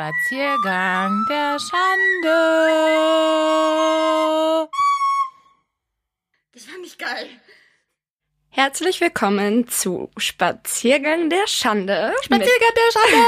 Spaziergang der Schande. Das fand ich geil. Herzlich willkommen zu Spaziergang der Schande. Spaziergang der Schande.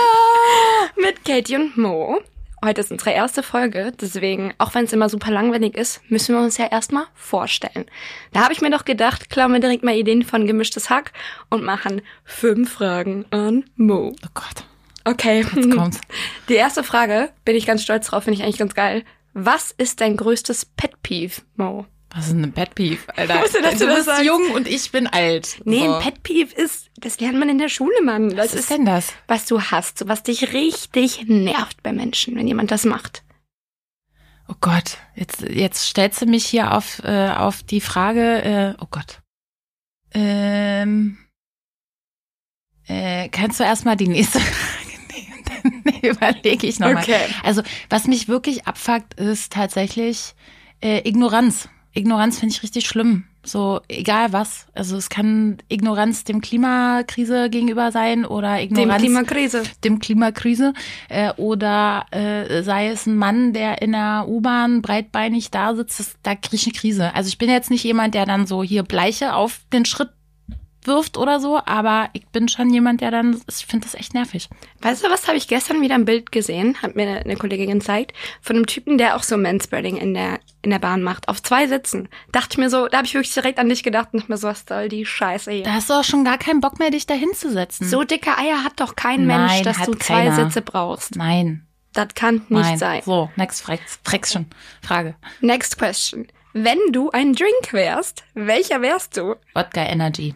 Mit, mit Katie und Mo. Heute ist unsere erste Folge, deswegen, auch wenn es immer super langweilig ist, müssen wir uns ja erstmal vorstellen. Da habe ich mir doch gedacht, klauen wir direkt mal Ideen von Gemischtes Hack und machen fünf Fragen an Mo. Oh Gott. Okay. Jetzt kommt's. Die erste Frage, bin ich ganz stolz drauf, finde ich eigentlich ganz geil. Was ist dein größtes Pet Peeve, Mo? Was ist denn ein Pet Peeve, Alter? Dass du du das bist sagst. jung und ich bin alt. Nee, so. ein Pet Peeve ist, das lernt man in der Schule, Mann. Das Was ist denn das? was du hast, was dich richtig nervt bei Menschen, wenn jemand das macht. Oh Gott, jetzt, jetzt stellst du mich hier auf, äh, auf die Frage, äh, oh Gott. Ähm, äh, kannst du erstmal die nächste überlege ich nochmal. Okay. Also, was mich wirklich abfuckt, ist tatsächlich äh, Ignoranz. Ignoranz finde ich richtig schlimm. So, egal was. Also es kann Ignoranz dem Klimakrise gegenüber sein oder Dem Ignoranz Klimakrise. dem Klimakrise äh, oder äh, sei es ein Mann, der in der U-Bahn breitbeinig da sitzt, das, da kriege ich eine Krise. Also ich bin jetzt nicht jemand, der dann so hier Bleiche auf den Schritt wirft oder so, aber ich bin schon jemand, der dann, ich finde das echt nervig. Weißt du, was habe ich gestern wieder ein Bild gesehen, hat mir eine, Kollegin gezeigt, von einem Typen, der auch so Manspreading in der, in der Bahn macht, auf zwei Sitzen. Dachte ich mir so, da habe ich wirklich direkt an dich gedacht und dachte mir so, was soll die Scheiße hier? Da hast du auch schon gar keinen Bock mehr, dich da hinzusetzen. So dicke Eier hat doch kein Nein, Mensch, dass du zwei keiner. Sitze brauchst. Nein, Das kann nicht nein. sein. So, next Frection. Frage. Next question. Wenn du ein Drink wärst, welcher wärst du? Wodka Energy.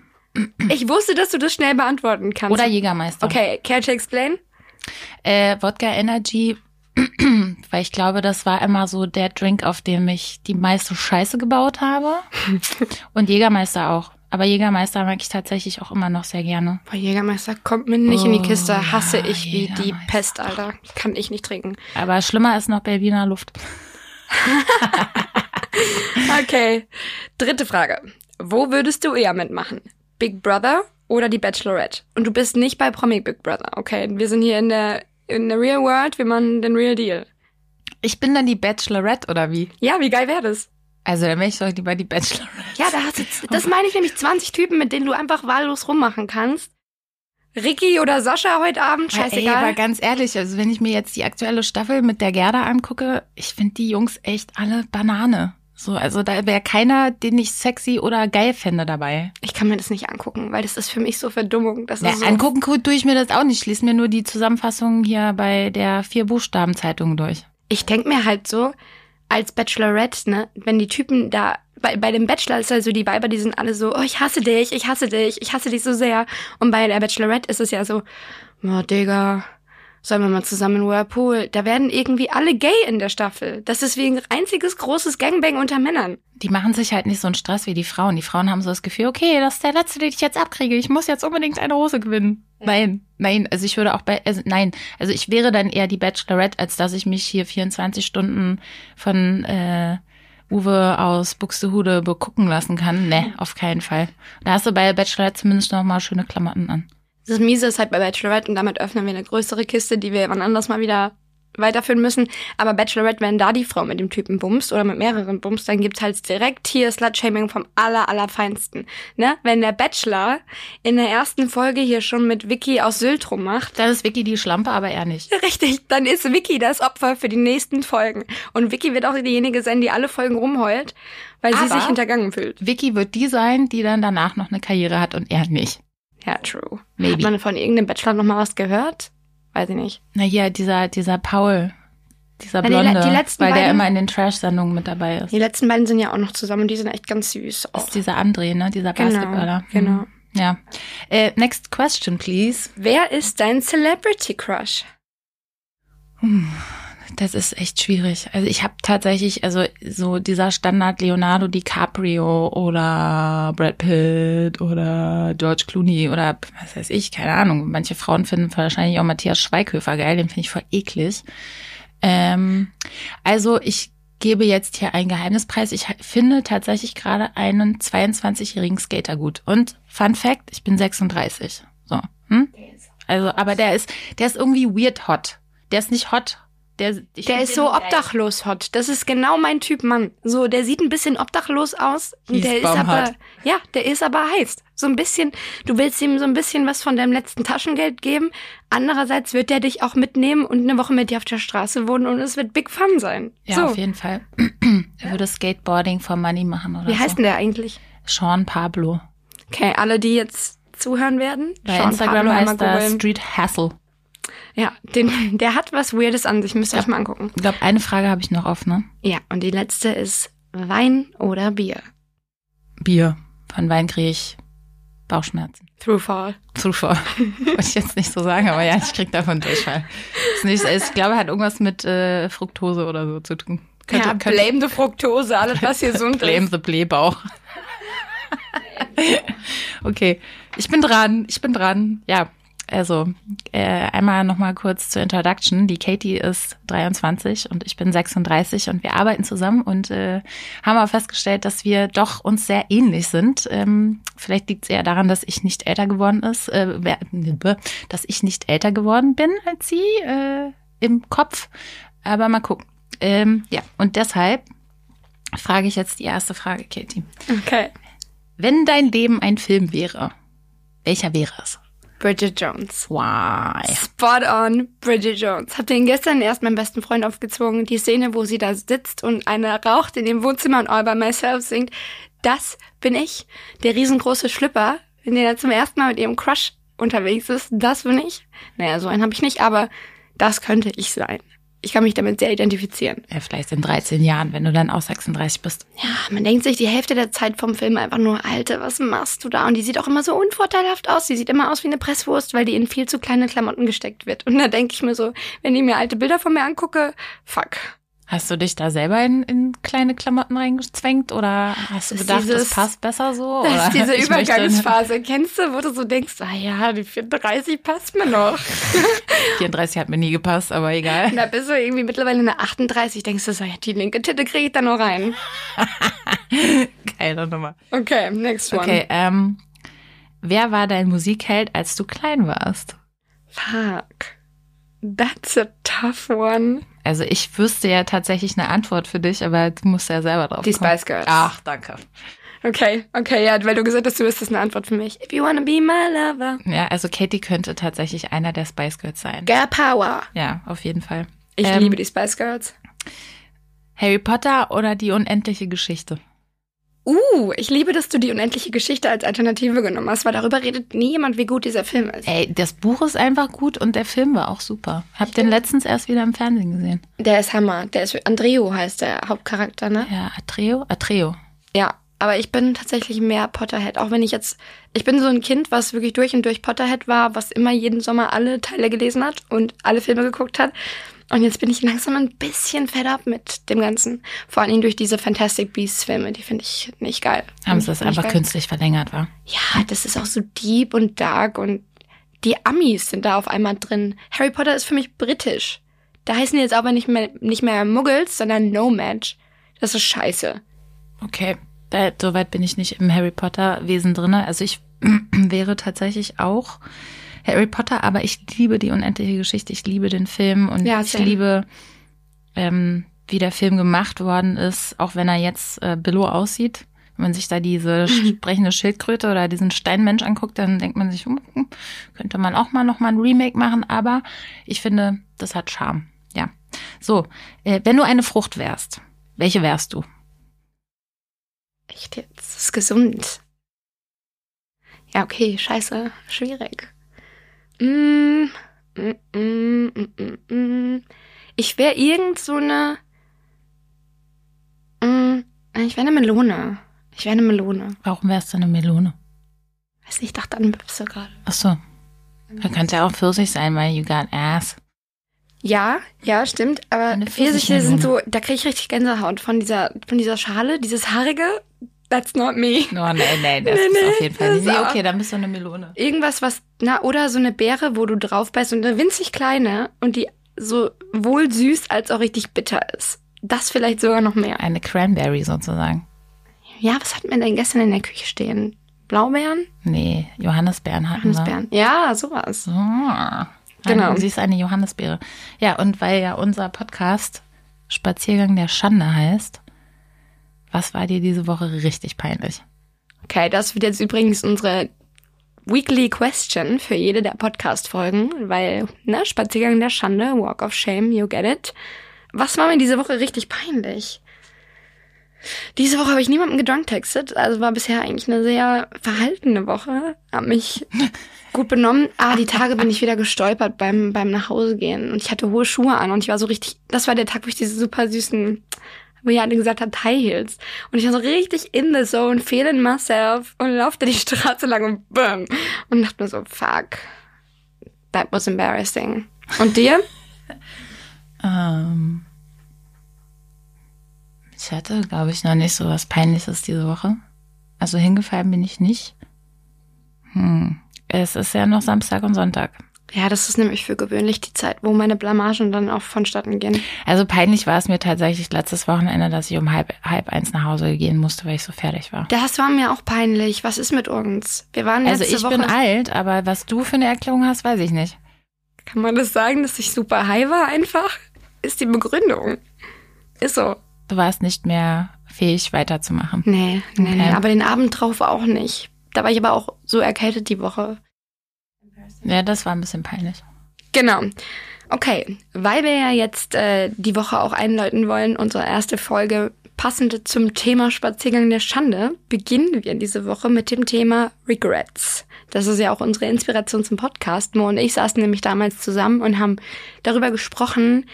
Ich wusste, dass du das schnell beantworten kannst. Oder Jägermeister. Okay, care to explain? Äh, Wodka Energy, weil ich glaube, das war immer so der Drink, auf dem ich die meiste Scheiße gebaut habe. Und Jägermeister auch. Aber Jägermeister mag ich tatsächlich auch immer noch sehr gerne. Boah, Jägermeister kommt mir nicht in die Oh, Kiste. Hasse ja, ich wie die. Pest, Alter. Kann ich nicht trinken. Aber schlimmer ist noch Berliner Luft. Okay. Dritte Frage. Wo würdest du eher mitmachen? Big Brother oder die Bachelorette? Und du bist nicht bei Promi Big Brother, okay? Wir sind hier in der, in der Real World, wir machen den Real Deal. Ich bin dann die Bachelorette oder wie? Ja, wie geil wäre das? Also dann wäre ich doch lieber die Bachelorette. Ja, da hast du, das meine ich nämlich 20 Typen, mit denen du einfach wahllos rummachen kannst. Ricky oder Sascha heute Abend, Ey, aber scheißegal. ganz ehrlich, also wenn ich mir jetzt die aktuelle Staffel mit der Gerda angucke, ich finde die Jungs echt alle Banane. So, also da wäre keiner, den ich sexy oder geil fände dabei. Ich kann mir das nicht angucken, weil das ist für mich so Verdummung. Das Ja, ist so angucken gu- tue ich mir das auch nicht. Ich lese mir nur die Zusammenfassung hier bei der Vier-Buchstaben-Zeitung durch. ich denk mir halt so, als Bachelorette, ne, wenn die Typen da, bei, bei dem Bachelor ist also die Weiber, die sind alle so, oh, ich hasse dich, ich hasse dich, ich hasse dich so sehr. Und bei der Bachelorette ist es ja so, oh, Digga, sollen wir mal zusammen in Whirlpool? Da werden irgendwie alle gay in der Staffel. Das ist wie ein einziges großes Gangbang unter Männern. Die machen sich halt nicht so einen Stress wie die Frauen. Die Frauen haben so das Gefühl, okay, das ist der letzte, den ich jetzt abkriege. Ich muss jetzt unbedingt eine Hose gewinnen. Nein, nein, also ich würde auch bei, also nein, also ich wäre dann eher die Bachelorette, als dass ich mich hier 24 Stunden von äh, Uwe aus Buxtehude begucken lassen kann. Ne, auf keinen Fall. Da hast du bei Bachelorette zumindest noch mal schöne Klamotten an. Das Miese ist halt bei Bachelorette und damit öffnen wir eine größere Kiste, die wir wann anders mal wieder weiterführen müssen. Aber Bachelorette, wenn da die Frau mit dem Typen bumst oder mit mehreren bumst, dann gibt's halt direkt hier Slut-Shaming vom aller, allerfeinsten. Ne? Wenn der Bachelor in der ersten Folge hier schon mit Vicky aus Sylt rummacht, Dann ist Vicky die Schlampe, aber er nicht. richtig, dann ist Vicky das Opfer für die nächsten Folgen. Und Vicky wird auch diejenige sein, die alle Folgen rumheult, weil sie Aber- sich hintergangen fühlt. Vicky wird die sein, die dann danach noch eine Karriere hat und er nicht. Ja, true. Maybe. Hat man von irgendeinem Bachelor noch mal was gehört? Weiß ich nicht. Na hier, dieser, dieser Paul, dieser die le- Blonde, die letzten weil der beiden- immer in den Trash-Sendungen mit dabei ist. Die letzten beiden sind ja auch noch zusammen und die sind echt ganz süß. Das ist dieser André, ne? Dieser Genau, Basketballer. genau. Mhm. Ja. Äh, next question, please. Wer ist dein Celebrity Crush? Das ist echt schwierig. Also ich habe tatsächlich, also so dieser Standard Leonardo DiCaprio oder Brad Pitt oder George Clooney oder was weiß ich, keine Ahnung. Manche Frauen finden wahrscheinlich auch Matthias Schweighöfer geil, den finde ich voll eklig. Ähm, also ich gebe jetzt hier ein Geheimnispreis. Ich finde tatsächlich gerade einen 22-jährigen Skater gut. Und Fun Fact, ich bin 36. So. Hm? Also, aber der ist, der ist irgendwie weird hot. Der ist nicht hot. Der, ich Der ist so geil. obdachlos hot. Das ist genau mein Typ Mann. So, der sieht ein bisschen obdachlos aus. und Der ist aber, hot. ja, der ist aber heiß. So ein bisschen, du willst ihm so ein bisschen was von deinem letzten Taschengeld geben. Andererseits wird der dich auch mitnehmen und eine Woche mit dir auf der Straße wohnen und es wird Big Fun sein. Ja, so, auf jeden Fall. er würde Skateboarding for Money machen oder wie so. heißt denn der eigentlich? Sean Pablo. Okay, alle, die jetzt zuhören werden. Bei Sean Instagram Pablo einmal heißt er. Street Hassle. Ja, den, der hat was Weirdes an sich. Müsst ihr euch mal angucken. Ich glaube, eine Frage habe ich noch offen, ne? Ja, und die letzte ist Wein oder Bier? Bier. Von Wein kriege ich Bauchschmerzen. Throughfall. Zufall. Wollte ich jetzt nicht so sagen, aber ja, ich krieg davon Durchfall. Ist nicht, ich glaube, hat irgendwas mit äh, Fructose oder so zu tun. ja, blame the Fructose, alles was hier gesund Blame ist. the Blähbauch. okay, ich bin dran, ich bin dran. Ja, also äh, einmal nochmal kurz zur Introduction. Die Katie ist 23 und ich bin 36 und wir arbeiten zusammen und äh, haben aber festgestellt, dass wir doch uns sehr ähnlich sind. Ähm, vielleicht liegt es eher daran, dass ich nicht älter geworden ist, äh, wer- dass ich nicht älter geworden bin als sie äh, im Kopf. Aber mal gucken. Ähm, ja, und deshalb frage ich jetzt die erste Frage, Katie. Okay. Wenn dein Leben ein Film wäre, welcher wäre es? Bridget Jones. Why? Spot on, Bridget Jones. Hab den gestern erst meinem besten Freund aufgezwungen. Die Szene, wo sie da sitzt und eine raucht in dem Wohnzimmer und All by Myself singt. Das bin ich. Der riesengroße Schlüpper, wenn der da zum ersten Mal mit ihrem Crush unterwegs ist. Das bin ich. Naja, so einen habe ich nicht, aber das könnte ich sein. Ich kann mich damit sehr identifizieren. Ja, vielleicht in 13 Jahren, wenn du dann auch 36 bist. Ja, man denkt sich die Hälfte der Zeit vom Film einfach nur, Alter, was machst du da? Und die sieht auch immer so unvorteilhaft aus. Die sieht immer aus wie eine Presswurst, weil die in viel zu kleine Klamotten gesteckt wird. Und da denke ich mir so, wenn ich mir alte Bilder von mir angucke, fuck. Hast du dich da selber in, in kleine Klamotten reingezwängt oder hast du gedacht, dieses- das passt besser so? Das ist diese Übergangsphase. Kennst du, wo du so denkst, ah ja, die 34 passt mir noch. 34 hat mir nie gepasst, aber egal. Da bist du irgendwie mittlerweile eine 38, denkst du so, ja, die linke Titte kriege ich da noch rein. Geile Nummer. Okay, next one. Okay, ähm, wer war dein Musikheld, als du klein warst? Fuck. That's a tough one. Also ich wüsste ja tatsächlich eine Antwort für dich, aber du musst ja selber drauf Die kommen. Spice Girls. Ach, danke. Okay, okay, ja, weil du gesagt hast, du wüsstest eine Antwort für mich. If you wanna be my lover. Ja, also Katie könnte tatsächlich einer der Spice Girls sein. Girl Power. Ja, auf jeden Fall. Ich Ähm, liebe die Spice Girls. Harry Potter oder die unendliche Geschichte? Uh, ich liebe, dass du die unendliche Geschichte als Alternative genommen hast, weil darüber redet nie jemand, wie gut dieser Film ist. Ey, das Buch ist einfach gut und der Film war auch super. Hab den letztens erst wieder im Fernsehen gesehen. Der ist Hammer. Der ist Andreo heißt der Hauptcharakter, ne? Ja, Atreo? Atreo. Ja. Aber ich bin tatsächlich mehr Potterhead. Auch wenn ich jetzt, ich bin so ein Kind, was wirklich durch und durch Potterhead war, was immer jeden Sommer alle Teile gelesen hat und alle Filme geguckt hat. Und jetzt bin ich langsam ein bisschen fed up mit dem Ganzen. Vor allen Dingen durch diese Fantastic Beasts Filme, die finde ich nicht geil. Haben sie das einfach geil. künstlich verlängert, war? Ja, das ist auch so deep und dark und die Amis sind da auf einmal drin. Harry Potter ist für mich britisch. Da heißen die jetzt aber nicht mehr, nicht mehr Muggles, sondern Nomad. Das ist scheiße. Okay, soweit bin ich nicht im Harry Potter Wesen drinne. Also ich wäre tatsächlich auch Harry Potter, aber ich liebe die unendliche Geschichte. Ich liebe den Film und Ja, ich same. liebe, ähm, wie der Film gemacht worden ist, auch wenn er jetzt äh, Billo aussieht. Wenn man sich da diese sprechende Schildkröte oder diesen Steinmensch anguckt, dann denkt man sich, hm, könnte man auch mal noch mal ein Remake machen. Aber ich finde, das hat Charme. Ja. So, äh, wenn du eine Frucht wärst, welche wärst du? Echt jetzt? Das ist gesund. Ja, okay, scheiße. Schwierig. Mm, mm, mm. Ich wäre irgend so eine. Mm, ich wäre eine Melone. Ich wäre eine Melone. Warum wärst du eine Melone? Weiß nicht, ich dachte an Bipse gerade. Ach so. Da könnte ja auch Pfirsich sein, weil you got ass. Ja, ja, stimmt. Aber Pfirsiche sind so, da kriege ich richtig Gänsehaut von dieser, von dieser Schale, dieses haarige. That's not me. Oh, nee, nee, das Nee, ist nee, auf jeden Fall nicht. Okay, dann bist du eine Melone. Irgendwas, was, na, oder so eine Beere, wo du drauf beißt und eine winzig kleine und die so wohl süß als auch richtig bitter ist. Das vielleicht sogar noch mehr. Eine Cranberry sozusagen. Ja, was hatten wir denn gestern in der Küche stehen? Blaubeeren? Nee, Johannisbeeren hatten wir. Johannisbeeren? Ja, sowas. So. Nein, Genau. Sie ist eine Johannisbeere. Ja, und weil ja unser Podcast Spaziergang der Schande heißt, was war dir diese Woche richtig peinlich? Okay, das wird jetzt übrigens unsere Weekly Question für jede der Podcast-Folgen, weil, ne, Spaziergang der Schande, Walk of Shame, you get it. Was war mir diese Woche richtig peinlich? Diese Woche habe ich niemanden gedrunktextet, also war bisher eigentlich eine sehr verhaltene Woche. Hab mich gut benommen. Ah, die Tage bin ich wieder gestolpert beim, beim Nachhausegehen und ich hatte hohe Schuhe an und ich war so richtig, das war der Tag, wo ich diese super süßen, wo ihr alle gesagt habt, High Heels. Und ich war so richtig in the zone, feeling myself und laufte die Straße lang und bam. Und dachte mir so, fuck. That was embarrassing. Und dir? Ähm, ich hatte, glaube ich, noch nicht so was Peinliches diese Woche. Also hingefallen bin ich nicht. Hm. Es ist ja noch Samstag und Sonntag. Ja, das ist nämlich für gewöhnlich die Zeit, wo meine Blamagen dann auch vonstatten gehen. Also peinlich war es mir tatsächlich letztes Wochenende, dass ich um halb, halb eins nach Hause gehen musste, weil ich so fertig war. Das war mir auch peinlich. Was ist mit uns? Wir waren Also letzte ich Woche. bin alt, aber was du für eine Erklärung hast, weiß ich nicht. Kann man das sagen, dass ich super high war einfach? Ist die Begründung. Ist so. Du warst nicht mehr fähig weiterzumachen. Nee, nee, nee. Okay. Aber den Abend drauf auch nicht. Da war ich aber auch so erkältet die Woche. Ja, das war ein bisschen peinlich. Genau. Okay, weil wir ja jetzt äh, die Woche auch einläuten wollen, unsere erste Folge passend zum Thema Spaziergang der Schande, beginnen wir diese Woche mit dem Thema Regrets. Das ist ja auch unsere Inspiration zum Podcast. Mo und ich saßen nämlich damals zusammen und haben darüber gesprochen,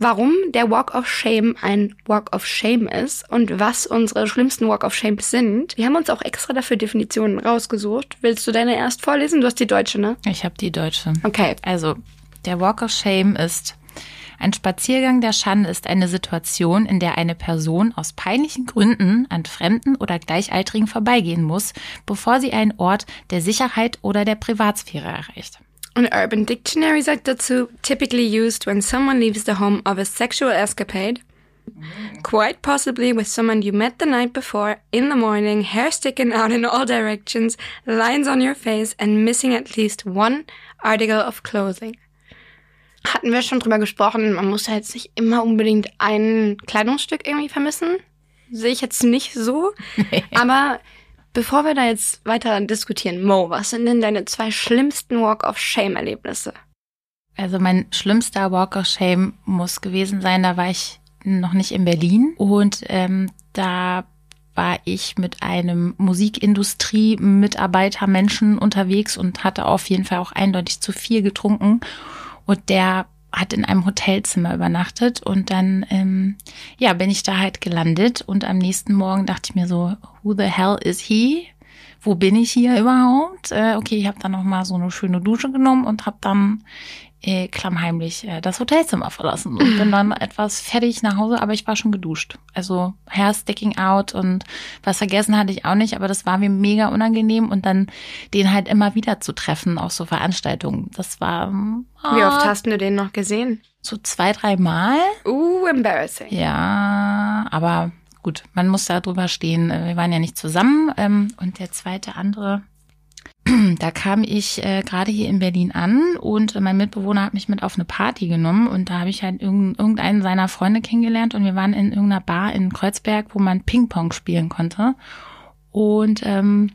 warum der Walk of Shame ein Walk of Shame ist und was unsere schlimmsten Walk of Shames sind. Wir haben uns auch extra dafür Definitionen rausgesucht. Willst du deine erst vorlesen? Du hast die deutsche, ne? Ich habe die deutsche. Okay. Also, der Walk of Shame ist ein Spaziergang der Schande ist eine Situation, in der eine Person aus peinlichen Gründen an Fremden oder Gleichaltrigen vorbeigehen muss, bevor sie einen Ort der Sicherheit oder der Privatsphäre erreicht. An Urban Dictionary sagt dazu, typically used when someone leaves the home of a sexual escapade, quite possibly with someone you met the night before, in the morning, hair sticking out in all directions, lines on your face and missing at least one article of clothing. Hatten wir schon drüber gesprochen, man muss ja jetzt nicht immer unbedingt ein Kleidungsstück irgendwie vermissen. Sehe ich jetzt nicht so. Aber bevor wir da jetzt weiter diskutieren, Mo, was sind denn deine zwei schlimmsten Walk of Shame-Erlebnisse? Also mein schlimmster Walk of Shame muss gewesen sein, da war ich noch nicht in Berlin und ähm, da war ich mit einem Musikindustrie-Mitarbeiter Menschen unterwegs und hatte auf jeden Fall auch eindeutig zu viel getrunken und der hat in einem Hotelzimmer übernachtet und dann ähm, ja bin ich da halt gelandet und am nächsten Morgen dachte ich mir so who the hell is he? Wo bin ich hier überhaupt? Äh, okay ich habe dann noch mal so eine schöne Dusche genommen und habe dann äh, klammheimlich äh, das Hotelzimmer verlassen und bin dann etwas fertig nach Hause, aber ich war schon geduscht. Also Hair sticking out und was vergessen hatte ich auch nicht, aber das war mir mega unangenehm und dann den halt immer wieder zu treffen auf so Veranstaltungen. Das war ähm, Wie oft ah, hast du den noch gesehen? so zwei, drei Mal. Uh, embarrassing. Ja, aber gut, man muss da drüber stehen. Wir waren ja nicht zusammen. Ähm, und der zweite andere, da kam ich äh, gerade hier in Berlin an und mein Mitbewohner hat mich mit auf eine Party genommen und da habe ich halt irgend, irgendeinen seiner Freunde kennengelernt und wir waren in irgendeiner Bar in Kreuzberg, wo man Ping-Pong spielen konnte. Und ähm,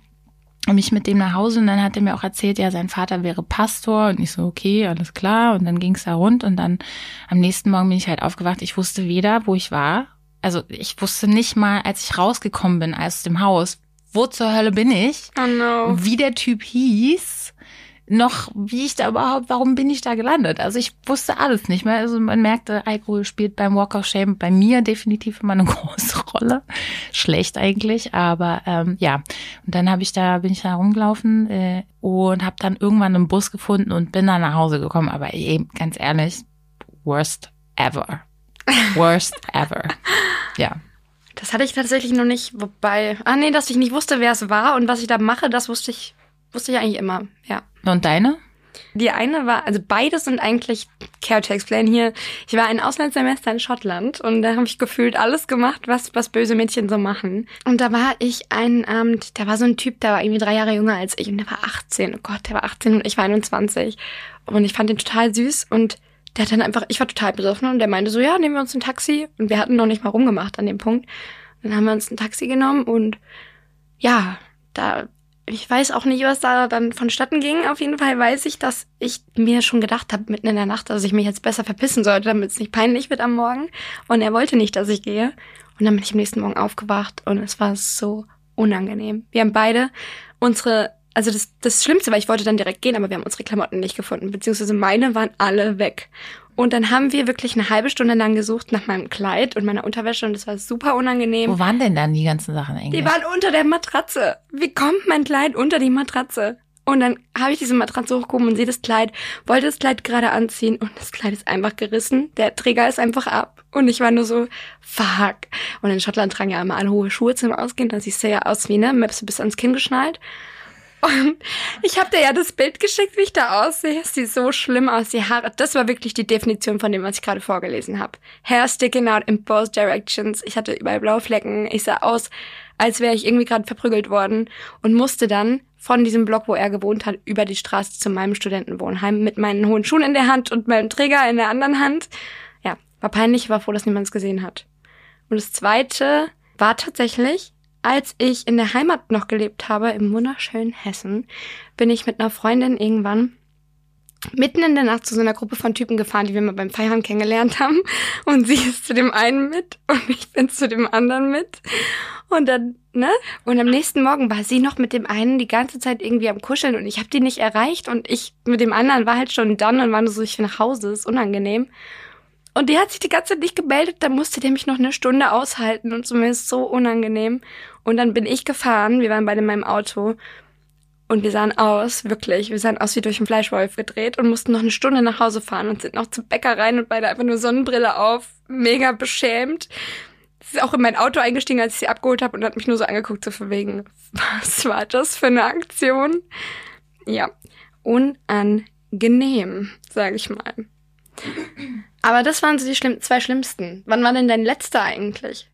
mich mit dem nach Hause und dann hat er mir auch erzählt, ja, sein Vater wäre Pastor und ich so, okay, alles klar. Und dann ging's da rund und dann am nächsten Morgen bin ich halt aufgewacht. Ich wusste weder, wo ich war. Also ich wusste nicht mal, als ich rausgekommen bin aus dem Haus, wo zur Hölle bin ich, Oh no. wie der Typ hieß, noch wie ich da überhaupt, warum bin ich da gelandet? Also ich wusste alles nicht mehr. Also man merkte, Alkohol spielt beim Walk of Shame bei mir definitiv immer eine große Rolle. Schlecht eigentlich, aber ähm, ja. Und dann habe ich da, bin ich da rumgelaufen äh, und habe dann irgendwann einen Bus gefunden und bin dann nach Hause gekommen. Aber eben, ganz ehrlich, worst ever. Worst ever. Ja. Das hatte ich tatsächlich noch nicht, wobei. Ah nee, dass ich nicht wusste, wer es war und was ich da mache, das wusste ich, wusste ich eigentlich immer. Ja. Und deine? Die eine war, also beides sind eigentlich, care to explain hier, ich war ein Auslandssemester in Schottland und da habe ich gefühlt alles gemacht, was, was böse Mädchen so machen. Und da war ich einen Abend, da war so ein Typ, der war irgendwie drei Jahre jünger als ich und der war 18. Oh Gott, der war 18 und ich war 21. Und ich fand den total süß und der hat dann einfach, ich war total besoffen und der meinte so, ja, nehmen wir uns ein Taxi. Und wir hatten noch nicht mal rumgemacht an dem Punkt. Dann haben wir uns ein Taxi genommen und ja, da ich weiß auch nicht, was da dann vonstatten ging. Auf jeden Fall weiß ich, dass ich mir schon gedacht habe, mitten in der Nacht, dass ich mich jetzt besser verpissen sollte, damit es nicht peinlich wird am Morgen. Und er wollte nicht, dass ich gehe. Und dann bin ich am nächsten Morgen aufgewacht und es war so unangenehm. Wir haben beide unsere, also das, das Schlimmste war, ich wollte dann direkt gehen, aber wir haben unsere Klamotten nicht gefunden, beziehungsweise meine waren alle weg. Und dann haben wir wirklich eine halbe Stunde lang gesucht nach meinem Kleid und meiner Unterwäsche und das war super unangenehm. Wo waren denn dann die ganzen Sachen eigentlich? Die waren unter der Matratze. Wie kommt mein Kleid unter die Matratze? Und dann habe ich diese Matratze hochgehoben und sehe das Kleid, wollte das Kleid gerade anziehen und das Kleid ist einfach gerissen. Der Träger ist einfach ab. Und ich war nur so, fuck. Und in Schottland tragen ja immer alle hohe Schuhe zum Ausgehen. Da siehst du ja aus wie, ne, Maps bis ans Kinn geschnallt. Und ich habe dir ja das Bild geschickt, wie ich da aussehe. Sieht so schlimm aus, die Haare. Das war wirklich die Definition von dem, was ich gerade vorgelesen habe. Hair sticking out in both directions. Ich hatte überall blaue Flecken. Ich sah aus, als wäre ich irgendwie gerade verprügelt worden und musste dann von diesem Block, wo er gewohnt hat, über die Straße zu meinem Studentenwohnheim mit meinen hohen Schuhen in der Hand und meinem Träger in der anderen Hand. Ja, war peinlich, war froh, dass niemand es gesehen hat. Und das zweite war tatsächlich, als ich in der Heimat noch gelebt habe, im wunderschönen Hessen, bin ich mit einer Freundin irgendwann mitten in der Nacht zu so einer Gruppe von Typen gefahren, die wir mal beim Feiern kennengelernt haben. Und sie ist zu dem einen mit und ich bin zu dem anderen mit. Und dann, ne? Und am nächsten Morgen war sie noch mit dem einen die ganze Zeit irgendwie am Kuscheln und ich habe die nicht erreicht und ich mit dem anderen war halt schon dann und war nur so, ich will nach Hause, ist unangenehm. Und der hat sich die ganze Zeit nicht gemeldet, da musste der mich noch eine Stunde aushalten und ist so unangenehm. Und dann bin ich gefahren, wir waren beide in meinem Auto und wir sahen aus, wirklich, wir sahen aus wie durch einen Fleischwolf gedreht und mussten noch eine Stunde nach Hause fahren und sind noch zum Bäcker rein und beide einfach nur Sonnenbrille auf, mega beschämt. Sie ist auch in mein Auto eingestiegen, als ich sie abgeholt habe und hat mich nur so angeguckt, so von wegen, was war das für eine Aktion? Ja, unangenehm, sage ich mal. Aber das waren so die schlimm zwei schlimmsten. Wann war denn dein letzter eigentlich?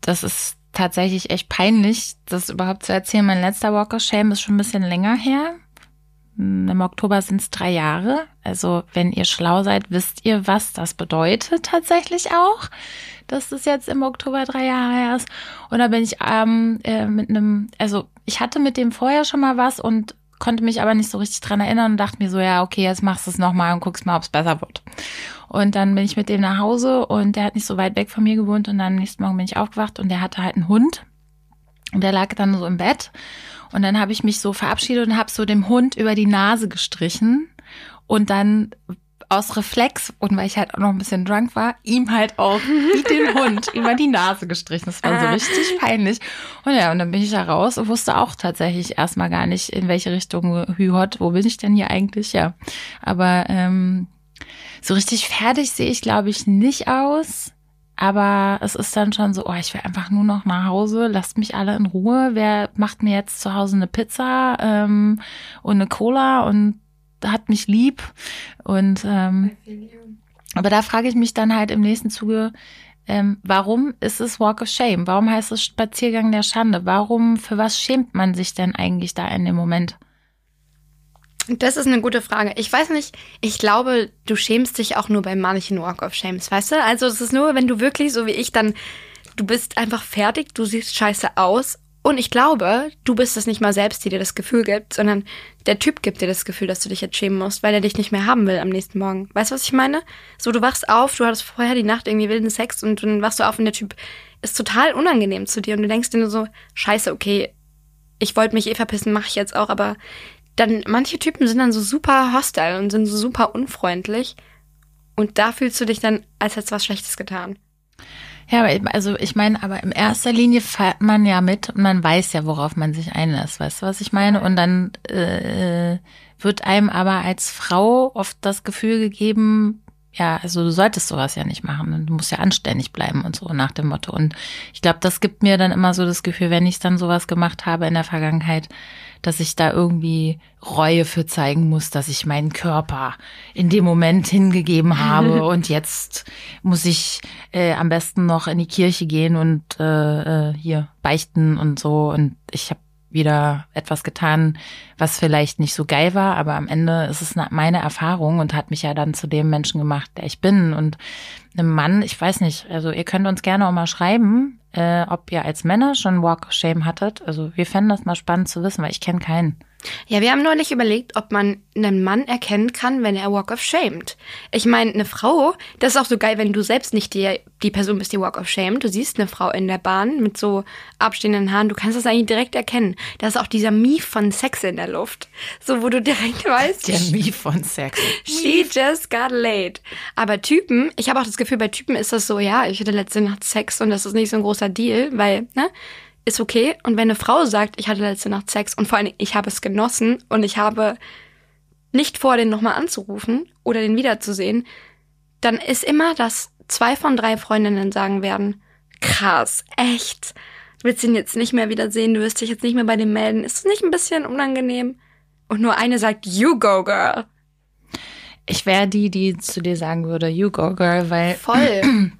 Das ist tatsächlich echt peinlich, das überhaupt zu erzählen. Mein letzter Walk of Shame ist schon ein bisschen länger her. Im Oktober sind es drei Jahre. Also wenn ihr schlau seid, wisst ihr, was das bedeutet tatsächlich auch, dass das jetzt im Oktober drei Jahre her ist. Und da bin ich ähm, äh, mit einem, also ich hatte mit dem vorher schon mal was und konnte mich aber nicht so richtig dran erinnern und dachte mir so, ja, okay, jetzt machst du es nochmal und guckst mal, ob es besser wird. Und dann bin ich mit dem nach Hause und der hat nicht so weit weg von mir gewohnt und dann am nächsten Morgen bin ich aufgewacht und der hatte halt einen Hund und der lag dann so im Bett und dann habe ich mich so verabschiedet und habe so dem Hund über die Nase gestrichen und dann aus Reflex und weil ich halt auch noch ein bisschen drunk war, ihm halt auch wie den Hund über die Nase gestrichen. Das war so ah. richtig peinlich. Und ja, und dann bin ich da raus und wusste auch tatsächlich erstmal gar nicht, in welche Richtung Hühot, wo bin ich denn hier eigentlich? Ja. Aber ähm, so richtig fertig sehe ich, glaube ich, nicht aus. Aber es ist dann schon so, oh, ich will einfach nur noch nach Hause, lasst mich alle in Ruhe. Wer macht mir jetzt zu Hause eine Pizza ähm, und eine Cola und hat mich lieb. Und ähm, aber da frage ich mich dann halt im nächsten Zuge, ähm, warum ist es Walk of Shame? Warum heißt es Spaziergang der Schande? Warum, für was schämt man sich denn eigentlich da in dem Moment? Das ist eine gute Frage. Ich weiß nicht, ich glaube, du schämst dich auch nur bei manchen Walk of Shames, weißt du? Also es ist nur, wenn du wirklich so wie ich dann, du bist einfach fertig, du siehst scheiße aus und ich glaube, du bist es nicht mal selbst, die dir das Gefühl gibt, sondern der Typ gibt dir das Gefühl, dass du dich jetzt schämen musst, weil er dich nicht mehr haben will am nächsten Morgen. Weißt du, was ich meine? So, du wachst auf, du hattest vorher die Nacht irgendwie wilden Sex und dann wachst du auf und der Typ ist total unangenehm zu dir und du denkst dir nur so, scheiße, okay, ich wollte mich eh verpissen, mache ich jetzt auch, aber dann manche Typen sind dann so super hostile und sind so super unfreundlich und da fühlst du dich dann, als hättest du was Schlechtes getan. Ja, also ich meine, aber in erster Linie fährt man ja mit und man weiß ja, worauf man sich einlässt, weißt du, was ich meine? Und dann äh, wird einem aber als Frau oft das Gefühl gegeben, ja, also du solltest sowas ja nicht machen. Du musst ja anständig bleiben und so nach dem Motto. Und ich glaube, das gibt mir dann immer so das Gefühl, wenn ich dann sowas gemacht habe in der Vergangenheit, dass ich da irgendwie Reue für zeigen muss, dass ich meinen Körper in dem Moment hingegeben habe und jetzt muss ich äh, am besten noch in die Kirche gehen und äh, äh, hier beichten und so. Und ich habe wieder etwas getan, was vielleicht nicht so geil war, aber am Ende ist es meine Erfahrung und hat mich ja dann zu dem Menschen gemacht, der ich bin. Und einem Mann, ich weiß nicht, also ihr könnt uns gerne auch mal schreiben, äh, ob ihr als Männer schon Walk of Shame hattet. Also wir fänden das mal spannend zu wissen, weil ich kenne keinen. Ja, wir haben neulich überlegt, ob man einen Mann erkennen kann, wenn er Walk of Shamed. Ich meine, eine Frau, das ist auch so geil, wenn du selbst nicht die, die Person bist, die Walk of Shame. Du siehst eine Frau in der Bahn mit so abstehenden Haaren, du kannst das eigentlich direkt erkennen. Da ist auch dieser Mief von Sex in der Luft. So, wo du direkt weißt. Der Mief von Sex. She just got laid. Aber Typen, ich habe auch das Gefühl, bei Typen ist das so, ja, ich hatte letzte Nacht Sex und das ist nicht so ein großer Deal, weil, ne? Ist okay. Und wenn eine Frau sagt, ich hatte letzte Nacht Sex und vor allem ich habe es genossen und ich habe nicht vor, den nochmal anzurufen oder den wiederzusehen, dann ist immer, dass zwei von drei Freundinnen sagen werden, krass, echt, du willst ihn jetzt nicht mehr wiedersehen, du wirst dich jetzt nicht mehr bei dem melden. Ist es nicht ein bisschen unangenehm? Und nur eine sagt, you go, girl. Ich wäre die, die zu dir sagen würde, you go, girl, weil. Voll.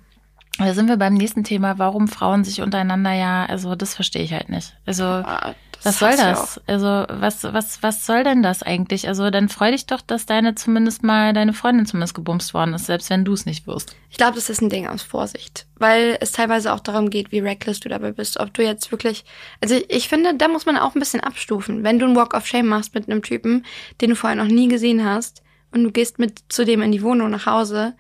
Da sind wir beim nächsten Thema, warum Frauen sich untereinander ja, also das verstehe ich halt nicht. Also Ah, was soll das? Also was was was soll denn das eigentlich? Also dann freu dich doch, dass deine zumindest mal deine Freundin zumindest gebumst worden ist, selbst wenn du es nicht wirst. Ich glaube, das ist ein Ding aus Vorsicht, weil es teilweise auch darum geht, wie reckless du dabei bist, ob du jetzt wirklich, also ich finde, da muss man auch ein bisschen abstufen. Wenn du einen Walk of Shame machst mit einem Typen, den du vorher noch nie gesehen hast, und du gehst mit zu dem in die Wohnung nach Hause,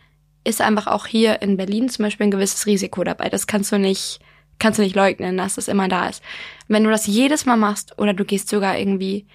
ist einfach auch hier in Berlin zum Beispiel ein gewisses Risiko dabei. Das kannst du nicht, kannst du nicht leugnen, dass das immer da ist. Wenn du das jedes Mal machst oder du gehst sogar irgendwie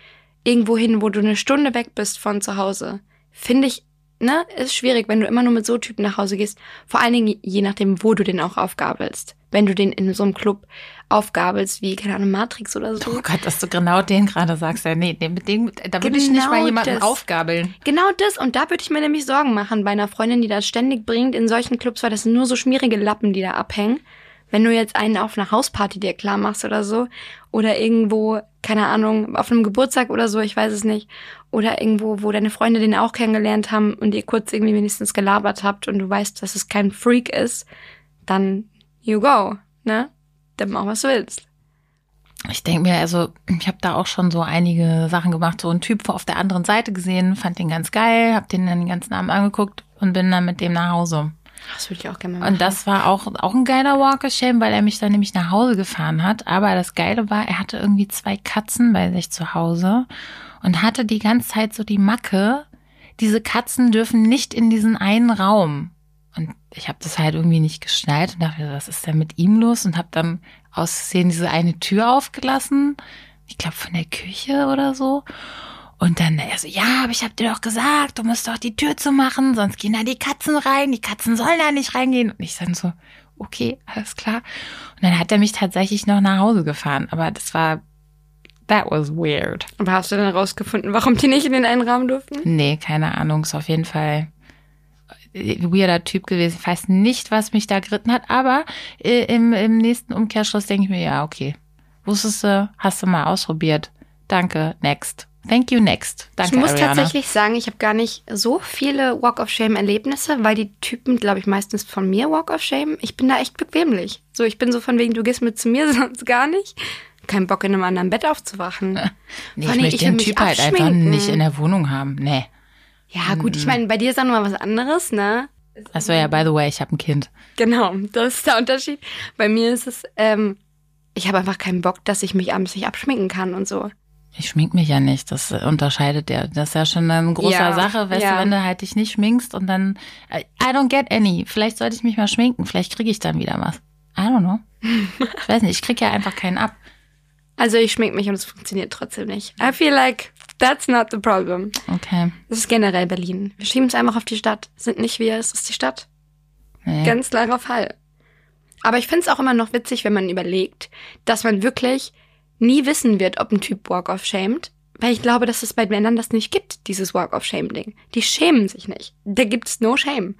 irgendwo hin, wo du eine Stunde weg bist von zu Hause, finde ich, ne, ist schwierig, wenn du immer nur mit so Typen nach Hause gehst. Vor allen Dingen je nachdem, wo du den auch aufgabelst. Wenn du den in so einem Club aufgabelst, wie, keine Ahnung, Matrix oder so. Oh Gott, dass du genau den gerade sagst. Ja, nee, mit dem, da würde ich nicht Genau mal jemanden das. aufgabeln. Genau das. Und da würde ich mir nämlich Sorgen machen bei einer Freundin, die das ständig bringt in solchen Clubs, weil das sind nur so schmierige Lappen, die da abhängen. Wenn du jetzt einen auf einer Hausparty dir klar machst oder so, oder irgendwo, keine Ahnung, auf einem Geburtstag oder so, ich weiß es nicht, oder irgendwo, wo deine Freunde den auch kennengelernt haben und ihr kurz irgendwie wenigstens gelabert habt und du weißt, dass es kein Freak ist, dann you go, ne? Dann mach, was du willst. Ich denke mir, also ich habe da auch schon so einige Sachen gemacht, so einen Typ auf der anderen Seite gesehen, fand den ganz geil, habe den dann den ganzen Abend angeguckt und bin dann mit dem nach Hause. Das würde ich auch gerne machen. Und das war auch, auch ein geiler Walk of Shame, weil er mich dann nämlich nach Hause gefahren hat. Aber das Geile war, er hatte irgendwie zwei Katzen bei sich zu Hause und hatte die ganze Zeit so die Macke, diese Katzen dürfen nicht in diesen einen Raum. Ich habe das halt irgendwie nicht geschnallt und dachte, was ist denn mit ihm los? Und habe dann aus Versehen diese eine Tür aufgelassen. Ich glaube von der Küche oder so. Und dann er so, ja, aber ich hab dir doch gesagt, du musst doch die Tür zumachen, sonst gehen da die Katzen rein. Die Katzen sollen da nicht reingehen. Und ich dann so, okay, alles klar. Und dann hat er mich tatsächlich noch nach Hause gefahren. Aber das war, that was weird. Aber hast du dann rausgefunden, warum die nicht in den einen Raum durften? Nee, keine Ahnung, ist auf jeden Fall weirder Typ gewesen. Ich weiß nicht, was mich da geritten hat, aber äh, im, im nächsten Umkehrschluss denke ich mir, ja, okay. Wusstest du, hast du mal ausprobiert. Danke, next. Thank you, next. Danke, ich muss Ariana. tatsächlich sagen, ich habe gar nicht so viele Walk of Shame Erlebnisse, weil die Typen, glaube ich, meistens von mir Walk of Shame. Ich bin da echt bequemlich. So, ich bin so von wegen, du gehst mit zu mir, sonst gar nicht. Kein Bock in einem anderen Bett aufzuwachen. Nee, ich möchte ich will den Typ halt einfach nicht in der Wohnung haben. Nee. Ja, gut, ich meine, bei dir ist auch nochmal was anderes, ne? Achso, ja, by the way, ich habe ein Kind. Genau, das ist der Unterschied. Bei mir ist es, ähm, ich habe einfach keinen Bock, dass ich mich abends nicht abschminken kann und so. Ich schmink mich ja nicht. Das äh, unterscheidet ja. Das ist ja schon eine große Ja, Sache, weißt ja. du, wenn du halt dich nicht schminkst und dann. I I don't get any. Vielleicht sollte ich mich mal schminken. Vielleicht kriege ich dann wieder was. I don't know. Ich weiß nicht, ich krieg ja einfach keinen ab. Also ich schmink mich und es funktioniert trotzdem nicht. I feel like that's not the problem. Okay. Das ist generell Berlin. Wir schieben es einfach auf die Stadt. Sind nicht wir, es ist die Stadt. Nee. Ganz klarer Fall. Aber ich finde es auch immer noch witzig, wenn man überlegt, dass man wirklich nie wissen wird, ob ein Typ Walk of shamed. Weil ich glaube, dass es bei Männern das nicht gibt, dieses Walk of Shame-Ding. Die schämen sich nicht. Da gibt's no shame.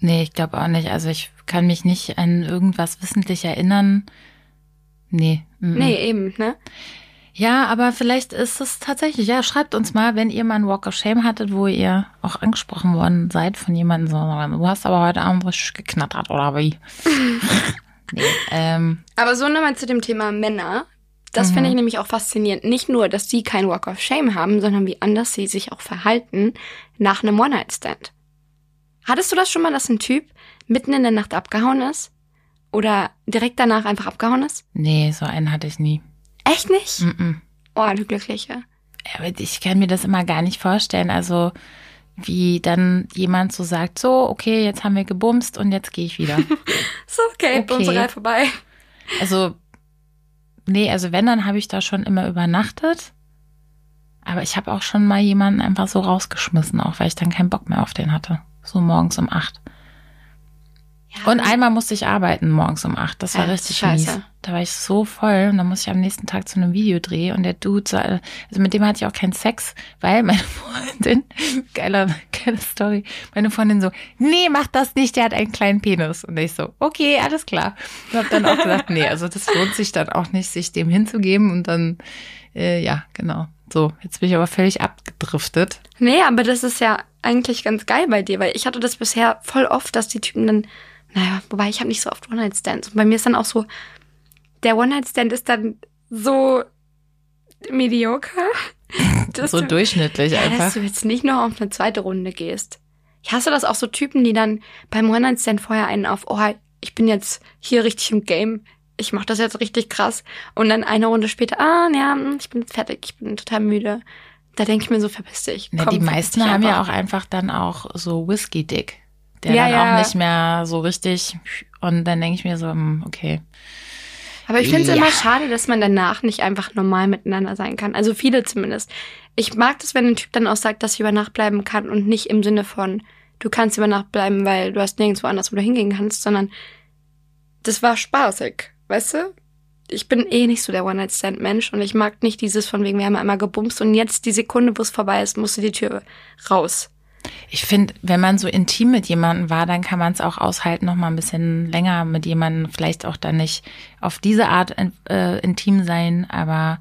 Nee, ich glaube auch nicht. Also ich kann mich nicht an irgendwas wissentlich erinnern. Nee. Mm -mm. Nee, eben, ne? Ja, aber vielleicht ist es tatsächlich, ja, schreibt uns mal, wenn ihr mal einen Walk of Shame hattet, wo ihr auch angesprochen worden seid von jemandem, so, du hast aber heute Abend richtig geknattert, oder wie? nee, ähm, Aber so nochmal zu dem Thema Männer. Das finde ich nämlich auch faszinierend. Nicht nur, dass die kein Walk of Shame haben, sondern wie anders sie sich auch verhalten nach einem One-Night-Stand. Hattest du das schon mal, dass ein Typ mitten in der Nacht abgehauen ist? Oder direkt danach einfach abgehauen ist? nee, so einen hatte ich nie. Echt nicht? Mm -mm. Oh, du Glückliche. Ja, aber ich kann mir das immer gar nicht vorstellen. Also, wie dann jemand so sagt, so, okay, jetzt haben wir gebumst und jetzt gehe ich wieder. So, okay, Okay. Bumserei vorbei. Also, nee, also wenn, dann habe ich da schon immer übernachtet. Aber ich habe auch schon mal jemanden einfach so rausgeschmissen, auch weil ich dann keinen Bock mehr auf den hatte. So morgens um acht. Ja, Und einmal musste ich arbeiten morgens um acht. Das war Ja, richtig scheiße. mies. Da war ich so voll und dann musste ich am nächsten Tag zu einem Videodreh und der Dude, sa- also mit dem hatte ich auch keinen Sex, weil meine Freundin, geiler, geile Story, meine Freundin so, nee, mach das nicht, der hat einen kleinen Penis. Und ich so, okay, alles klar. Und hab dann auch gesagt, nee, also das lohnt sich dann auch nicht, sich dem hinzugeben und dann, äh, ja, genau. So, jetzt bin ich aber völlig abgedriftet. Nee, aber das ist ja eigentlich ganz geil bei dir, weil ich hatte das bisher voll oft, dass die Typen dann, naja, wobei ich habe nicht so oft One-Night-Stands. Und bei mir ist dann auch so, der One-Night-Stand ist dann so mediocre. So du- durchschnittlich ja, einfach. dass du jetzt nicht noch auf eine zweite Runde gehst. Ich hasse das auch so Typen, die dann beim One-Night-Stand vorher einen auf, oh, ich bin jetzt hier richtig im Game. Ich mach das jetzt richtig krass. Und dann eine Runde später, ah, ja, ich bin fertig, ich bin total müde. Da denke ich mir so, verpiss dich. Ja, Komm, die verpiss meisten haben ja auch einfach dann auch so Whisky-Dick. Der Ja, dann ja. auch nicht mehr so richtig. Und dann denke ich mir so, hm, okay. Aber ich finde es Ja. immer schade, dass man danach nicht einfach normal miteinander sein kann. Also viele zumindest. Ich mag das, wenn ein Typ dann auch sagt, dass ich über Nacht bleiben kann und nicht im Sinne von, du kannst über Nacht bleiben, weil du hast nirgendwo anders, wo du hingehen kannst, sondern das war spaßig, weißt du? Ich bin eh nicht so der One-Night-Stand-Mensch und ich mag nicht dieses von wegen, wir haben einmal gebumst und jetzt die Sekunde, wo es vorbei ist, musst du die Tür raus. Ich finde, wenn man so intim mit jemandem war, dann kann man es auch aushalten, noch mal ein bisschen länger mit jemandem, vielleicht auch dann nicht auf diese Art äh, intim sein, aber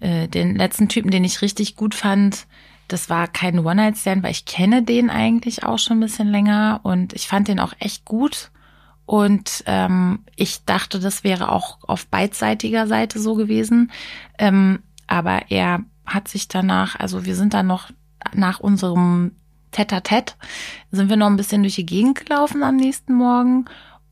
äh, den letzten Typen, den ich richtig gut fand, das war kein One-Night-Stand, weil ich kenne den eigentlich auch schon ein bisschen länger und ich fand den auch echt gut. Und ähm, ich dachte, das wäre auch auf beidseitiger Seite so gewesen. Ähm, aber er hat sich danach, also wir sind dann noch nach unserem Tête-à-Tête, sind wir noch ein bisschen durch die Gegend gelaufen am nächsten Morgen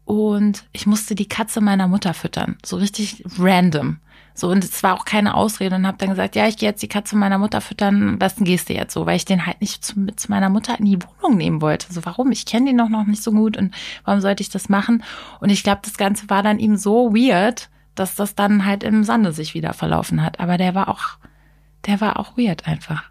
und ich musste die Katze meiner Mutter füttern. So richtig random. So, und es war auch keine Ausrede und habe dann gesagt, ja, ich gehe jetzt die Katze meiner Mutter füttern, am besten gehst du jetzt so, weil ich den halt nicht zu, zu meiner Mutter in die Wohnung nehmen wollte. So, warum? Ich kenne den doch noch nicht so gut und warum sollte ich das machen? Und ich glaube, das Ganze war dann ihm so weird, dass das dann halt im Sande sich wieder verlaufen hat. Aber der war auch, der war auch weird einfach.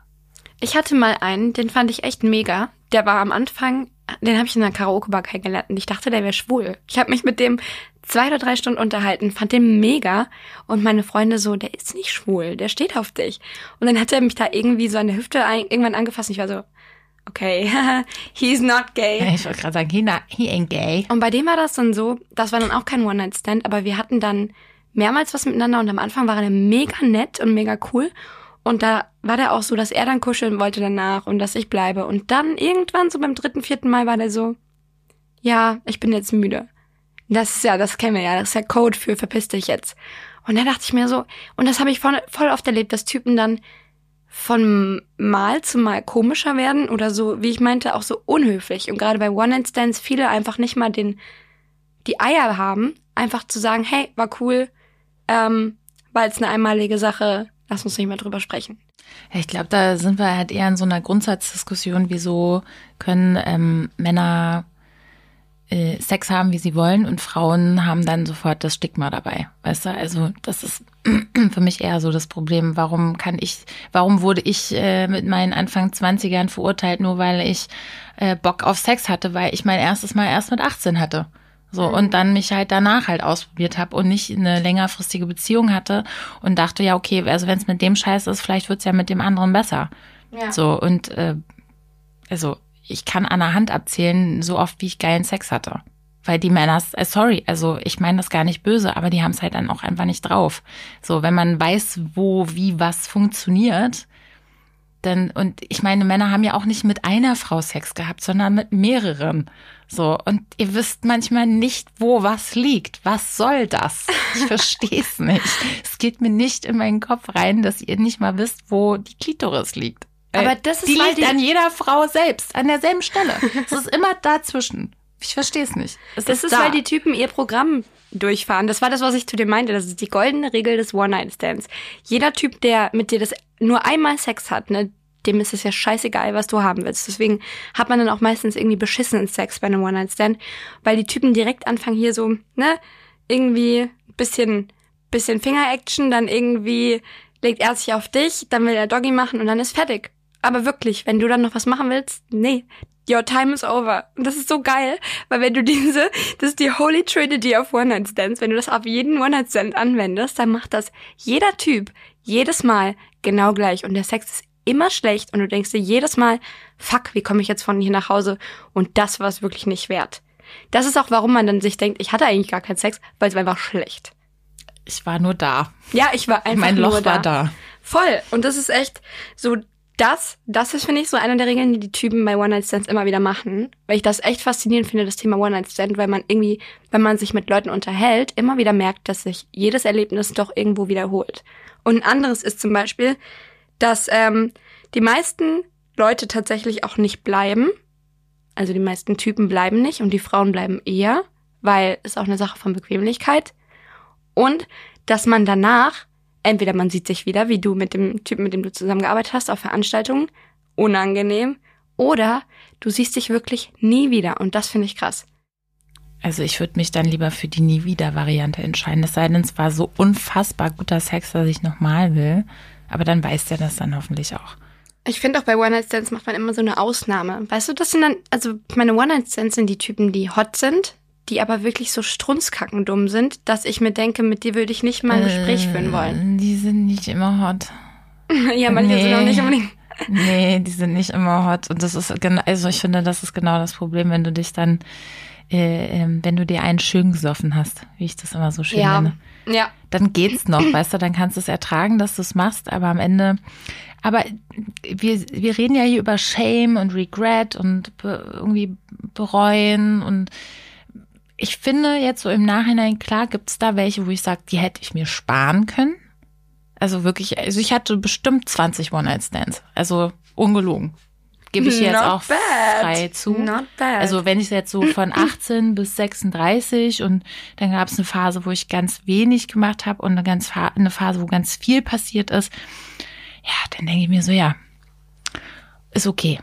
Ich hatte mal einen, den fand ich echt mega. Der war am Anfang, den habe ich in einer Karaoke-Bar kennengelernt und ich dachte, der wäre schwul. Ich habe mich mit dem zwei oder drei Stunden unterhalten, fand den mega und meine Freunde so, der ist nicht schwul, der steht auf dich. Und dann hat er mich da irgendwie so an der Hüfte ein, irgendwann angefasst und ich war so, okay, he's not gay. Ich wollte gerade sagen, he, not, he ain't gay. Und bei dem war das dann so, das war dann auch kein One-Night-Stand, aber wir hatten dann mehrmals was miteinander und am Anfang war er mega nett und mega cool. Und da war der auch so, dass er dann kuscheln wollte danach und dass ich bleibe. Und dann irgendwann so beim dritten, vierten Mal war der so, ja, ich bin jetzt müde. Das ist ja, das kennen wir ja, das ist ja Code für verpiss dich jetzt. Und da dachte ich mir so, und das habe ich voll, voll oft erlebt, dass Typen dann von Mal zu Mal komischer werden oder so, wie ich meinte, auch so unhöflich. Und gerade bei One-Night-Stands viele einfach nicht mal den, die Eier haben, einfach zu sagen, hey, war cool, ähm, war jetzt eine einmalige Sache, lass uns nicht mehr drüber sprechen. Ich glaube, da sind wir halt eher in so einer Grundsatzdiskussion, wieso können ähm, Männer äh, Sex haben, wie sie wollen, und Frauen haben dann sofort das Stigma dabei. Weißt du, also das ist für mich eher so das Problem. Warum kann ich, warum wurde ich äh, mit meinen Anfang 20ern verurteilt, nur weil ich äh, Bock auf Sex hatte, weil ich mein erstes Mal erst mit 18 hatte. So, und dann mich halt danach halt ausprobiert habe und nicht eine längerfristige Beziehung hatte und dachte, ja, okay, also wenn es mit dem scheiße ist, vielleicht wird's ja mit dem anderen besser. Ja. So, und äh, also ich kann an der Hand abzählen, so oft wie ich geilen Sex hatte. Weil die Männer, äh, sorry, also ich meine das gar nicht böse, aber die haben es halt dann auch einfach nicht drauf. So, wenn man weiß, wo, wie, was funktioniert, dann, und ich meine, Männer haben ja auch nicht mit einer Frau Sex gehabt, sondern mit mehreren. So, und ihr wisst manchmal nicht, wo was liegt. Was soll das? Ich verstehe es nicht. Es geht mir nicht in meinen Kopf rein, dass ihr nicht mal wisst, wo die Klitoris liegt. Aber das ist die liegt die- an jeder Frau selbst, an derselben Stelle. Es ist immer dazwischen. Ich verstehe es nicht. Es Das ist, da. weil die Typen ihr Programm durchfahren. Das war das, was ich zu dir meinte. Das ist die goldene Regel des One-Night-Stands. Jeder Typ, der mit dir das nur einmal Sex hat, ne, dem ist es ja scheißegal, was du haben willst. Deswegen hat man dann auch meistens irgendwie beschissenen Sex bei einem One-Night-Stand, weil die Typen direkt anfangen hier so, ne, irgendwie bisschen, bisschen Finger-Action, dann irgendwie legt er sich auf dich, dann will er Doggy machen und dann ist fertig. Aber wirklich, wenn du dann noch was machen willst, nee, your time is over. Und das ist so geil, weil wenn du diese, das ist die Holy Trinity of One-Night-Stands, wenn du das auf jeden One-Night-Stand anwendest, dann macht das jeder Typ jedes Mal genau gleich. Und der Sex ist immer schlecht und du denkst dir jedes Mal, fuck, wie komme ich jetzt von hier nach Hause? Und das war es wirklich nicht wert. Das ist auch, warum man dann sich denkt, ich hatte eigentlich gar keinen Sex, weil es war einfach schlecht. Ich war nur da. Ja, ich war einfach mein nur Loch da. war da. Voll. Und das ist echt so, das, das ist, finde ich, so eine der Regeln, die die Typen bei One-Night-Stands immer wieder machen. Weil ich das echt faszinierend finde, das Thema One-Night-Stand, weil man irgendwie, wenn man sich mit Leuten unterhält, immer wieder merkt, dass sich jedes Erlebnis doch irgendwo wiederholt. Und ein anderes ist zum Beispiel, dass ähm, die meisten Leute tatsächlich auch nicht bleiben. Also die meisten Typen bleiben nicht und die Frauen bleiben eher, weil es auch eine Sache von Bequemlichkeit. Und dass man danach, entweder man sieht sich wieder, wie du mit dem Typen, mit dem du zusammengearbeitet hast, auf Veranstaltungen, unangenehm, oder du siehst dich wirklich nie wieder. Und das finde ich krass. Also ich würde mich dann lieber für die Nie wieder Variante entscheiden. Es sei denn, es war so unfassbar guter Sex, dass ich nochmal will. Aber dann weiß der das dann hoffentlich auch. Ich finde auch bei One-Night-Stands macht man immer so eine Ausnahme. Weißt du, das sind dann, also meine One-Night-Stands sind die Typen, die hot sind, die aber wirklich so strunzkackendumm sind, dass ich mir denke, mit dir würde ich nicht mal ein Gespräch führen wollen. Äh, Die sind nicht immer hot. ja, manche sind nee. auch nicht unbedingt. Nee, die sind nicht immer hot. Und das ist genau, also ich finde, das ist genau das Problem, wenn du dich dann, äh, ähm, wenn du dir einen schön gesoffen hast, wie ich das immer so schön Ja. nenne. Ja. dann geht's noch, weißt du, dann kannst du es ertragen, dass du es machst, aber am Ende, aber wir, wir reden ja hier über Shame und Regret und be, irgendwie bereuen und ich finde jetzt so im Nachhinein, klar gibt's da welche, wo ich sage, die hätte ich mir sparen können. Also wirklich, also ich hatte bestimmt 20 One-Night-Stands, also ungelogen. Gebe ich jetzt Not auch bad. frei zu. Not bad. Also wenn ich jetzt so von 18 bis 36 und dann gab es eine Phase, wo ich ganz wenig gemacht habe und eine, ganz eine Phase, wo ganz viel passiert ist, ja, dann denke ich mir so, ja, ist okay.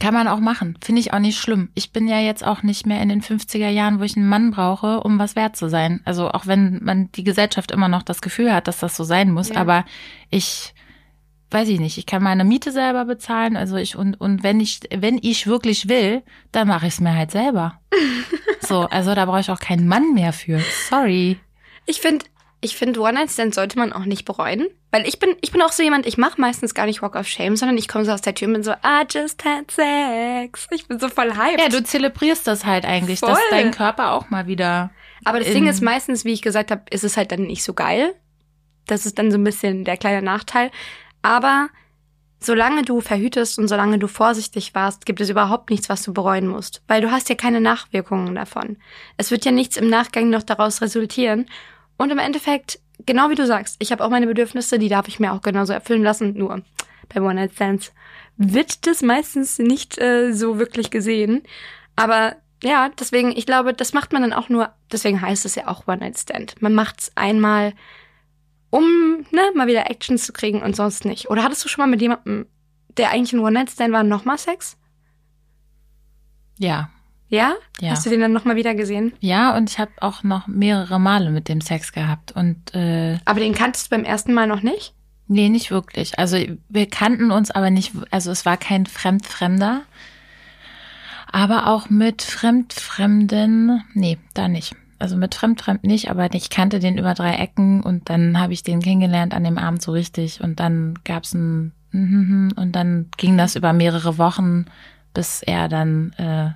Kann man auch machen. Finde ich auch nicht schlimm. Ich bin ja jetzt auch nicht mehr in den 50er Jahren, wo ich einen Mann brauche, um was wert zu sein. Also auch wenn man die Gesellschaft immer noch das Gefühl hat, dass das so sein muss, Ja. aber ich weiß ich nicht, ich kann meine Miete selber bezahlen, also ich und und wenn ich wenn ich wirklich will, dann mache ich es mir halt selber. so, also da brauche ich auch keinen Mann mehr für. Sorry. Ich finde, ich finde, One-Night-Stands sollte man auch nicht bereuen. Weil ich bin, ich bin auch so jemand, ich mache meistens gar nicht Walk of Shame, sondern ich komme so aus der Tür und bin so, I just had sex. Ich bin so voll hyped. Ja, du zelebrierst das halt eigentlich, dass Voll. dein Körper auch mal wieder Aber das in- Ding ist meistens, wie ich gesagt habe, ist es halt dann nicht so geil. Das ist dann so ein bisschen der kleine Nachteil. Aber solange du verhütest und solange du vorsichtig warst, gibt es überhaupt nichts, was du bereuen musst. Weil du hast ja keine Nachwirkungen davon. Es wird ja nichts im Nachgang noch daraus resultieren. Und im Endeffekt, genau wie du sagst, ich habe auch meine Bedürfnisse, die darf ich mir auch genauso erfüllen lassen. Nur bei One Night Stands wird das meistens nicht äh, so wirklich gesehen. Aber ja, deswegen, ich glaube, das macht man dann auch nur, deswegen heißt es ja auch One Night Stand. Man macht's einmal, um ne, mal wieder Action zu kriegen und sonst nicht. Oder hattest du schon mal mit jemandem, der eigentlich ein One Night Stand war, nochmal Sex? ja. Ja? Ja. Hast du den dann nochmal wieder gesehen? Ja, und ich habe auch noch mehrere Male mit dem Sex gehabt und äh, Aber den kanntest du beim ersten Mal noch nicht? Nee, nicht wirklich. Also wir kannten uns aber nicht, also es war kein Fremdfremder. Aber auch mit Fremdfremden, nee, da nicht. Also mit Fremdfremd nicht, aber ich kannte den über drei Ecken und dann habe ich den kennengelernt an dem Abend so richtig und dann gab's ein und dann ging das über mehrere Wochen bis er dann, äh,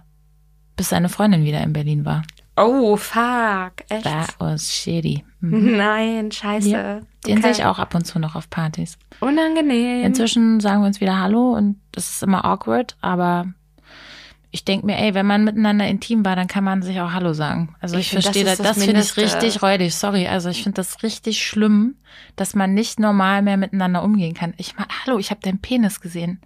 bis seine Freundin wieder in Berlin war. Oh, fuck. Echt? That was shitty. Mhm. Nein, scheiße. Ja. Den sehe ich auch ab und zu noch auf Partys. Unangenehm. Inzwischen sagen wir uns wieder Hallo und das ist immer awkward, aber ich denke mir, ey, wenn man miteinander intim war, dann kann man sich auch Hallo sagen. Also ich, Ich find, verstehe das das, das, finde ich richtig räudig, sorry. Also ich finde das richtig schlimm, dass man nicht normal mehr miteinander umgehen kann. Ich mal, hallo, ich habe deinen Penis gesehen.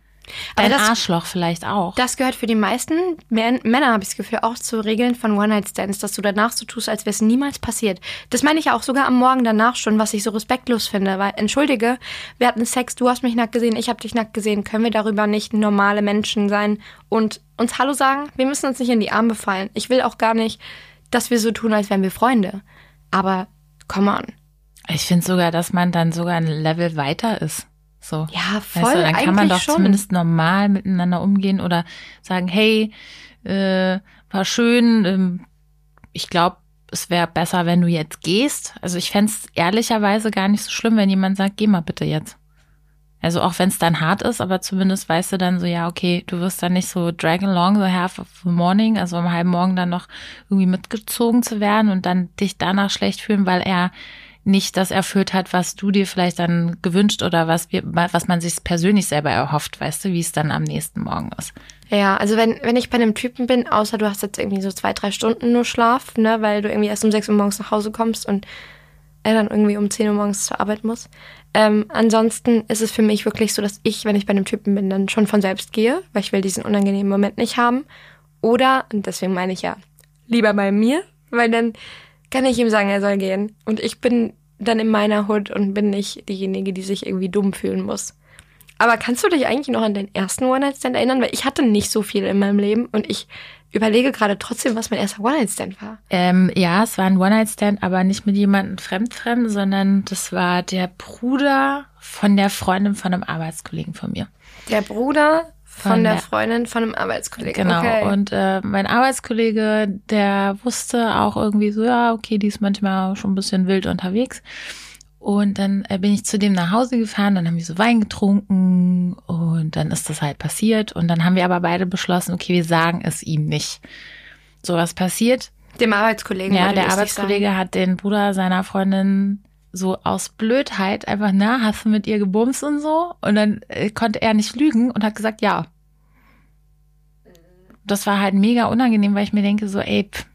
Dein das- Arschloch vielleicht auch. Das gehört für die meisten Män- Männer, habe ich das Gefühl, auch zu Regeln von One-Night-Stands, dass du danach so tust, als wäre es niemals passiert. Das meine ich ja auch sogar am Morgen danach schon, was ich so respektlos finde. Weil, entschuldige, wir hatten Sex, du hast mich nackt gesehen, ich habe dich nackt gesehen. Können wir darüber nicht normale Menschen sein und uns Hallo sagen? Wir müssen uns nicht in die Arme fallen. Ich will auch gar nicht, dass wir so tun, als wären wir Freunde. Aber, come on. Ich finde sogar, dass man dann sogar ein Level weiter ist. So. Ja, voll, Weißt du, dann kann man doch schon. zumindest normal miteinander umgehen oder sagen, hey, äh, war schön, ähm, ich glaube, es wäre besser, wenn du jetzt gehst. Also ich fänd's ehrlicherweise gar nicht so schlimm, wenn jemand sagt, geh mal bitte jetzt. Also auch wenn es dann hart ist, aber zumindest weißt du dann so, ja, okay, du wirst dann nicht so drag along the half of the morning, also am halben Morgen dann noch irgendwie mitgezogen zu werden und dann dich danach schlecht fühlen, weil er nicht das erfüllt hat, was du dir vielleicht dann gewünscht oder was wir, was man sich persönlich selber erhofft, weißt du, wie es dann am nächsten Morgen ist. Ja, also wenn, wenn ich bei einem Typen bin, außer du hast jetzt irgendwie so zwei, drei Stunden nur Schlaf, ne, weil du irgendwie erst um sechs Uhr morgens nach Hause kommst und er dann irgendwie um zehn Uhr morgens zur Arbeit muss. Ähm, ansonsten ist es für mich wirklich so, dass ich, wenn ich bei einem Typen bin, dann schon von selbst gehe, weil ich will diesen unangenehmen Moment nicht haben. Oder, und deswegen meine ich ja, lieber bei mir, weil dann kann ich ihm sagen, er soll gehen. Und ich bin dann in meiner Hut und bin nicht diejenige, die sich irgendwie dumm fühlen muss. Aber kannst du dich eigentlich noch an den ersten One-Night-Stand erinnern? Weil ich hatte nicht so viel in meinem Leben und ich überlege gerade trotzdem, was mein erster One-Night-Stand war. Ähm, ja, es war ein One-Night-Stand, aber nicht mit jemandem fremd-fremd, sondern das war der Bruder von der Freundin von einem Arbeitskollegen von mir. Der Bruder von, Von der, der- Freundin von einem Arbeitskollegen. Genau. Okay. Und äh, mein Arbeitskollege, der wusste auch irgendwie so, ja, okay, die ist manchmal schon ein bisschen wild unterwegs. Und dann äh, bin ich zu dem nach Hause gefahren, dann haben wir so Wein getrunken und dann ist das halt passiert. Und dann haben wir aber beide beschlossen, okay, wir sagen es ihm nicht. So was passiert. Dem Arbeitskollegen. Ja, der Arbeitskollege hat den Bruder seiner Freundin so aus Blödheit einfach, na, hast du mit ihr gebumst und so? Und dann äh, konnte er nicht lügen und hat gesagt, ja. Das war halt mega unangenehm, weil ich mir denke so, ey, pff,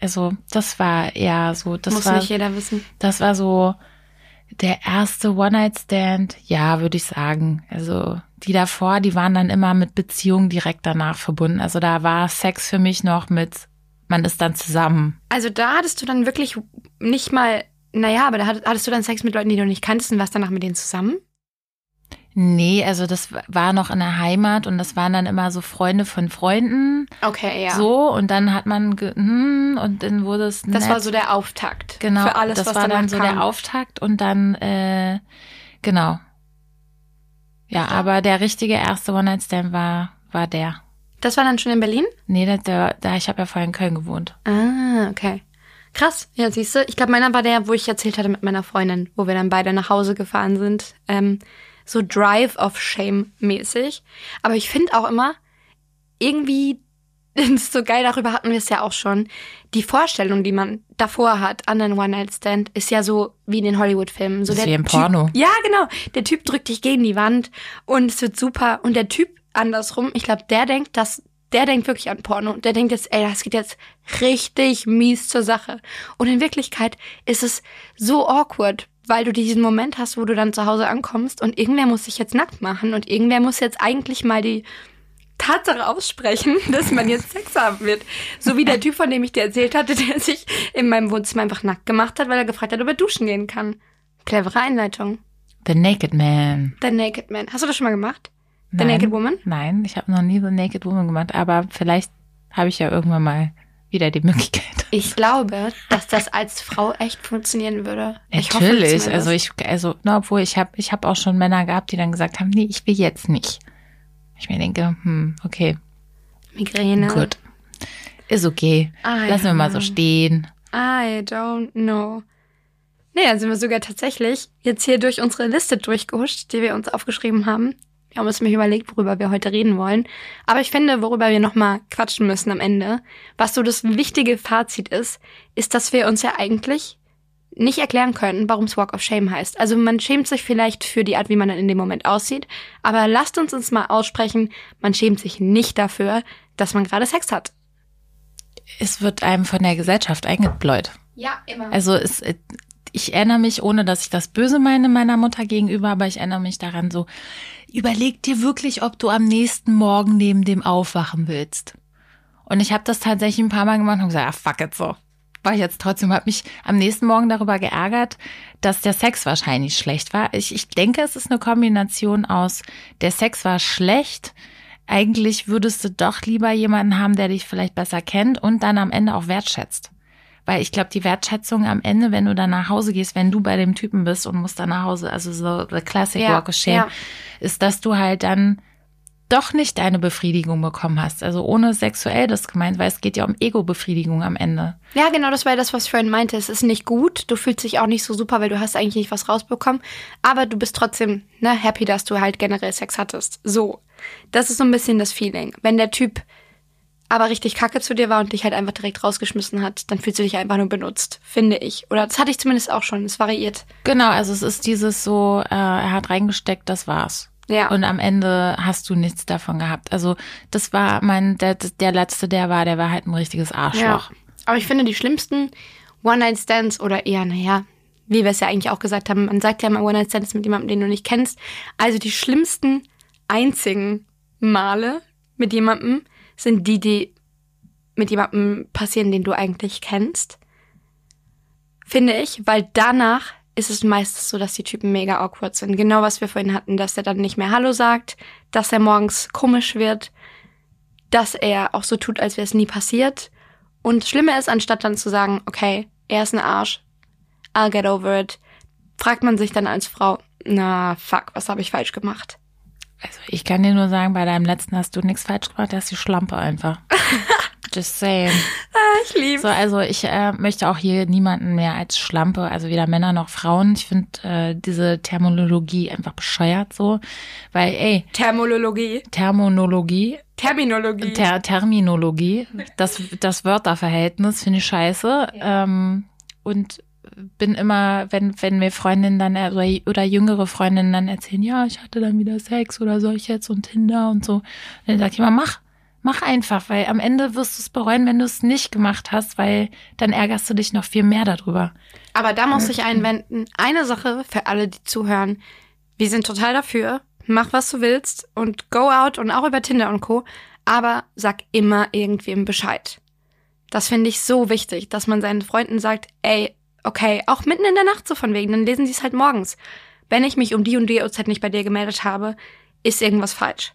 also das war eher so, das Muss war, nicht jeder wissen. das war so der erste One-Night-Stand, ja, würde ich sagen. Also die davor, die waren dann immer mit Beziehungen direkt danach verbunden. Also da war Sex für mich noch mit, man ist dann zusammen. Also da hattest du dann wirklich nicht mal, naja, aber da hattest, du dann Sex mit Leuten, die du nicht kanntest und warst danach mit denen zusammen? Nee, also das war noch in der Heimat und das waren dann immer so Freunde von Freunden. Okay, ja. So, und dann hat man, ge hm, und dann wurde es das nett. war so der Auftakt. genau, Für alles, das was war dann so kam. der Auftakt und dann, äh, genau. Ja, aber der richtige erste One-Night-Stand war, war der. Das war dann schon in Berlin? Nee, der, der ich habe ja vorher in Köln gewohnt. Ah, okay. Krass. Ja, siehst du, ich glaube, meiner war der, wo ich erzählt hatte mit meiner Freundin, wo wir dann beide nach Hause gefahren sind. Ähm, so Drive of Shame mäßig. Aber ich finde auch immer, irgendwie, ist so geil, darüber hatten wir es ja auch schon. Die Vorstellung, die man davor hat an einen One-Night-Stand, ist ja so wie in den Hollywood-Filmen. So ist wie im Typ- Porno. Ja, genau. Der Typ drückt dich gegen die Wand und es wird super. Und der Typ andersrum, ich glaube, der denkt, dass der denkt wirklich an Porno. Der denkt jetzt, ey, das geht jetzt richtig mies zur Sache. Und in Wirklichkeit ist es so awkward, weil du diesen Moment hast, wo du dann zu Hause ankommst und irgendwer muss sich jetzt nackt machen und irgendwer muss jetzt eigentlich mal die Tatsache aussprechen, dass man jetzt Sex haben wird. So wie der Typ, von dem ich dir erzählt hatte, der sich in meinem Wohnzimmer einfach nackt gemacht hat, weil er gefragt hat, ob er duschen gehen kann. Clevere Einleitung. The Naked Man. The Naked Man. Hast du das schon mal gemacht? The Nein. Naked Woman? Nein, ich habe noch nie The Naked Woman gemacht, aber vielleicht habe ich ja irgendwann mal wieder die Möglichkeit. Ich glaube, dass das als Frau echt funktionieren würde. Ich hoffe Natürlich, zumindest. also ich, also, na, obwohl ich habe, ich habe auch schon Männer gehabt, die dann gesagt haben, nee, ich will jetzt nicht. Ich mir denke, hm, okay, Migräne. gut, ist okay, I lassen wir mal so stehen. I don't know. Dann sind wir sogar tatsächlich jetzt hier durch unsere Liste durchgehuscht, die wir uns aufgeschrieben haben. Wir haben uns nämlich überlegt, worüber wir heute reden wollen. Aber ich finde, worüber wir nochmal quatschen müssen am Ende, was so das wichtige Fazit ist, ist, dass wir uns ja eigentlich nicht erklären können, warum es Walk of Shame heißt. Also man schämt sich vielleicht für die Art, wie man dann in dem Moment aussieht, aber lasst uns uns mal aussprechen, man schämt sich nicht dafür, dass man gerade Sex hat. Es wird einem von der Gesellschaft eingebläut. Ja, immer. Also es, ich erinnere mich, ohne dass ich das böse meine meiner Mutter gegenüber, aber ich erinnere mich daran so, überleg dir wirklich, ob du am nächsten Morgen neben dem aufwachen willst. Und ich habe das tatsächlich ein paar Mal gemacht und gesagt, ah, fuck it so war ich jetzt trotzdem, habe mich am nächsten Morgen darüber geärgert, dass der Sex wahrscheinlich schlecht war. Ich, ich denke, es ist eine Kombination aus, der Sex war schlecht, eigentlich würdest du doch lieber jemanden haben, der dich vielleicht besser kennt und dann am Ende auch wertschätzt. Weil ich glaube, die Wertschätzung am Ende, wenn du dann nach Hause gehst, wenn du bei dem Typen bist und musst dann nach Hause, also so the classic ja, walk of shame, ja. ist, dass du halt dann doch nicht deine Befriedigung bekommen hast. Also ohne sexuell das gemeint, weil es geht ja um Ego-Befriedigung am Ende. Ja, genau, das war ja das, was ich vorhin meinte. Es ist nicht gut, du fühlst dich auch nicht so super, weil du hast eigentlich nicht was rausbekommen, aber du bist trotzdem ne, happy, dass du halt generell Sex hattest. So, das ist so ein bisschen das Feeling. Wenn der Typ aber richtig kacke zu dir war und dich halt einfach direkt rausgeschmissen hat, dann fühlst du dich einfach nur benutzt, finde ich. Oder das hatte ich zumindest auch schon, es variiert. Genau, also es ist dieses so, äh, er hat reingesteckt, das war's. Ja. Und am Ende hast du nichts davon gehabt. Also das war mein, der, der letzte, der war, der war halt ein richtiges Arschloch. Ja. Aber ich finde, die schlimmsten One-Night-Stands oder eher, naja, wie wir es ja eigentlich auch gesagt haben, man sagt ja mal One-Night-Stands mit jemandem, den du nicht kennst. Also die schlimmsten, einzigen Male mit jemandem sind die, die mit jemandem passieren, den du eigentlich kennst. Finde ich, weil danach ist es meistens so, dass die Typen mega awkward sind. Genau was wir vorhin hatten, dass er dann nicht mehr Hallo sagt, dass er morgens komisch wird, dass er auch so tut, als wäre es nie passiert. Und das Schlimme ist, anstatt dann zu sagen, okay, er ist ein Arsch, I'll get over it, fragt man sich dann als Frau, na fuck, was habe ich falsch gemacht? Also ich kann dir nur sagen, bei deinem letzten hast du nichts falsch gemacht, der ist die Schlampe einfach. Just saying. Ah, ich liebe. So, also ich äh, möchte auch hier niemanden mehr als Schlampe, also weder Männer noch Frauen. Ich finde äh, diese Terminologie einfach bescheuert so, weil ey. Terminologie. Terminologie. Terminologie. Ter Terminologie. Das, das Wörterverhältnis finde ich scheiße. Ja. Ähm, und bin immer, wenn, wenn mir Freundinnen dann oder, oder jüngere Freundinnen dann erzählen, ja, ich hatte dann wieder Sex oder soll ich jetzt und Tinder und so, dann sag ich immer, mach, Mach einfach, weil am Ende wirst du es bereuen, wenn du es nicht gemacht hast, weil dann ärgerst du dich noch viel mehr darüber. Aber da muss ich einwenden, eine Sache für alle, die zuhören. Wir sind total dafür. Mach, was du willst und go out und auch über Tinder und Co. Aber sag immer irgendwem Bescheid. Das finde ich so wichtig, dass man seinen Freunden sagt, ey, okay, auch mitten in der Nacht so von wegen, dann lesen sie es halt morgens. Wenn ich mich um die und die Uhrzeit nicht bei dir gemeldet habe, ist irgendwas falsch.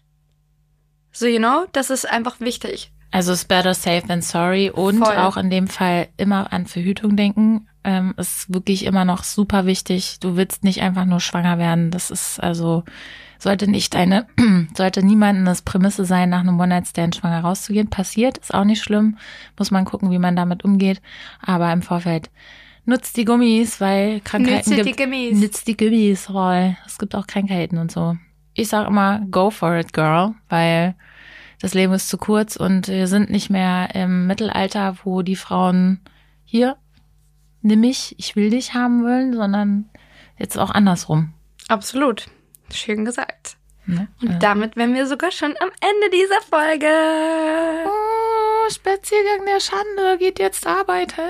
So, you know, das ist einfach wichtig. Also ist better safe than sorry und Voll. auch in dem Fall immer an Verhütung denken. Ähm, ist wirklich immer noch super wichtig. Du willst nicht einfach nur schwanger werden. Das ist also sollte nicht eine, sollte niemandem das Prämisse sein, nach einem One-Night-Stand schwanger rauszugehen. Passiert, ist auch nicht schlimm. Muss man gucken, wie man damit umgeht. Aber im Vorfeld nutzt die Gummis, weil Krankheiten Nützt die Gummis. Nützt die Gummis, weil es gibt auch Krankheiten und so ich sage immer, go for it, girl, weil das Leben ist zu kurz und wir sind nicht mehr im Mittelalter, wo die Frauen hier, nimm mich, ich will dich haben wollen, sondern jetzt auch andersrum. Absolut. Schön gesagt. Ne? Und äh. damit wären wir sogar schon am Ende dieser Folge. Oh, Spaziergang der Schande geht jetzt arbeiten.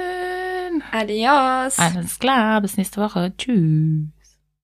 Adios. Alles klar, bis nächste Woche. Tschüss.